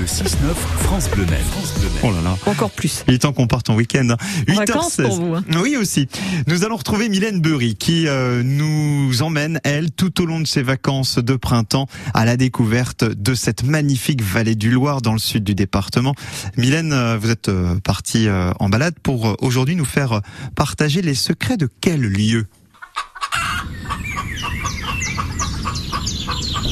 Le 6-9, France Bleu. Oh là là. Encore plus. Il est temps qu'on parte en week-end. hein. En vacances 8h16. pour vous, hein. Oui aussi. Nous allons retrouver Mylène Burry qui euh, nous emmène, elle, tout au long de ses vacances de printemps à la découverte de cette magnifique vallée du Loir dans le sud du département. Mylène, euh, vous êtes euh, partie en balade pour aujourd'hui nous faire partager les secrets de quel lieu?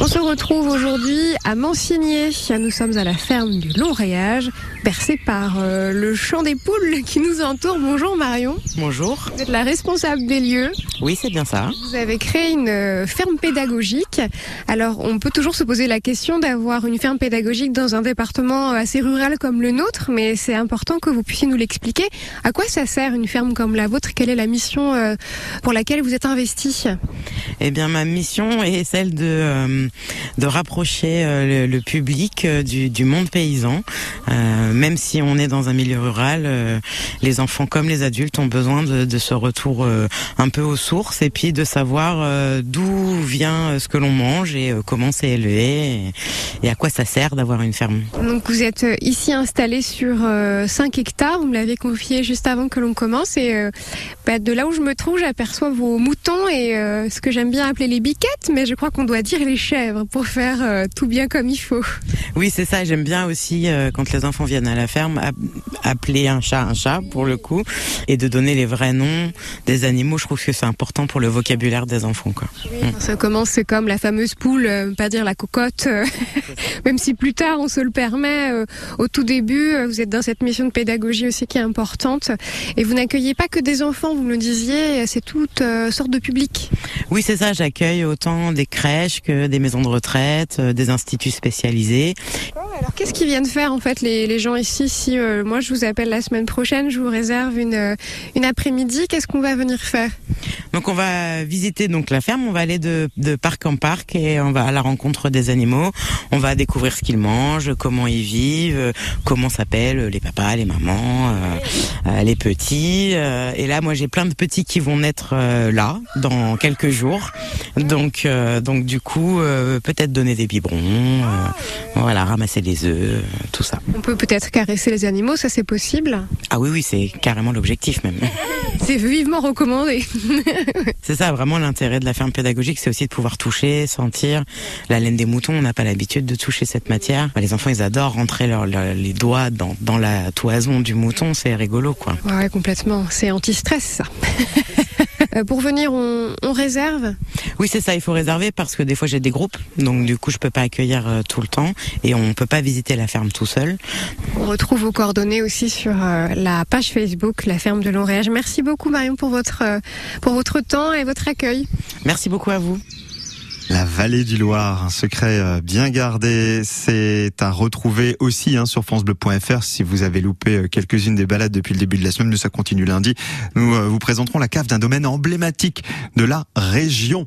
Se retrouve aujourd'hui à Mansigné. Nous sommes à la ferme du Long Rayage, bercée par euh, le chant des poules qui nous entoure. Bonjour Marion. Bonjour. Vous êtes la responsable des lieux. Oui, c'est bien ça. Vous avez créé une euh, ferme pédagogique. Alors, on peut toujours se poser la question d'avoir une ferme pédagogique dans un département assez rural comme le nôtre, mais c'est important que vous puissiez nous l'expliquer. À quoi ça sert une ferme comme la vôtre? Quelle est la mission euh, pour laquelle vous êtes investi Eh bien, ma mission est celle de de rapprocher euh, le, public euh, du, monde paysan. Euh, même si on est dans un milieu rural, les enfants comme les adultes ont besoin de, ce retour un peu aux sources et puis de savoir d'où vient ce que l'on mange et comment c'est élevé et, à quoi ça sert d'avoir une ferme. Donc vous êtes ici installé sur euh, 5 hectares, vous me l'avez confié juste avant que l'on commence et bah, de là où je me trouve j'aperçois vos moutons et ce que j'aime bien appeler les biquettes mais je crois qu'on doit dire les chèvres pour faire euh, tout bien comme il faut. Oui, c'est ça. J'aime bien aussi euh, quand les enfants viennent à la ferme ap- appeler un chat un chat pour le coup et de donner les vrais noms des animaux. Je trouve que c'est important pour le vocabulaire des enfants. Quoi. Ça commence c'est comme la fameuse poule, euh, pas dire la cocotte, même si plus tard on se le permet. au tout début, vous êtes dans cette mission de pédagogie aussi qui est importante et vous n'accueillez pas que des enfants, vous me le disiez, c'est toute euh, sorte de public. Oui, c'est ça. J'accueille autant des crèches que des maisons de retraite, euh, des instituts spécialisés. Alors qu'est-ce qu'ils viennent faire en fait les, les gens ici Si euh, moi je vous appelle la semaine prochaine, je vous réserve une, euh, une après-midi, qu'est-ce qu'on va venir faire? Donc on va visiter donc la ferme. On va aller de, de parc en parc et on va à la rencontre des animaux. On va découvrir ce qu'ils mangent, comment ils vivent, comment s'appellent les papas, les mamans, euh, les petits. et là, moi, j'ai plein de petits qui vont naître euh, là dans quelques jours. Donc, donc du coup, euh, peut-être donner des biberons, euh, voilà, ramasser les œufs, euh, tout ça. On peut peut-être caresser les animaux, ça c'est possible. Ah oui, oui, c'est carrément l'objectif même. C'est vivement recommandé. C'est ça, vraiment l'intérêt de la ferme pédagogique, c'est aussi de pouvoir toucher, sentir la laine des moutons. On n'a pas l'habitude de toucher cette matière. Bah, Les enfants, ils adorent rentrer leur- leur- les doigts dans, dans la toison du mouton. C'est rigolo, quoi. Ouais, complètement. C'est anti-stress ça. Euh, Pour venir, on, on réserve. Oui, c'est ça. Il faut réserver parce que des fois j'ai des groupes, donc du coup je peux pas accueillir euh, tout le temps et on peut pas visiter la ferme tout seul. On retrouve vos coordonnées aussi sur euh, la page Facebook, la ferme de Longréage. Merci beaucoup Marion pour votre pour votre temps et votre accueil. Merci beaucoup à vous. La vallée du Loir, un secret euh, bien gardé, c'est à retrouver aussi hein, sur francebleu.fr si vous avez loupé euh, quelques-unes des balades depuis le début de la semaine, mais ça continue lundi. Nous euh, vous présenterons la cave d'un domaine emblématique de la région.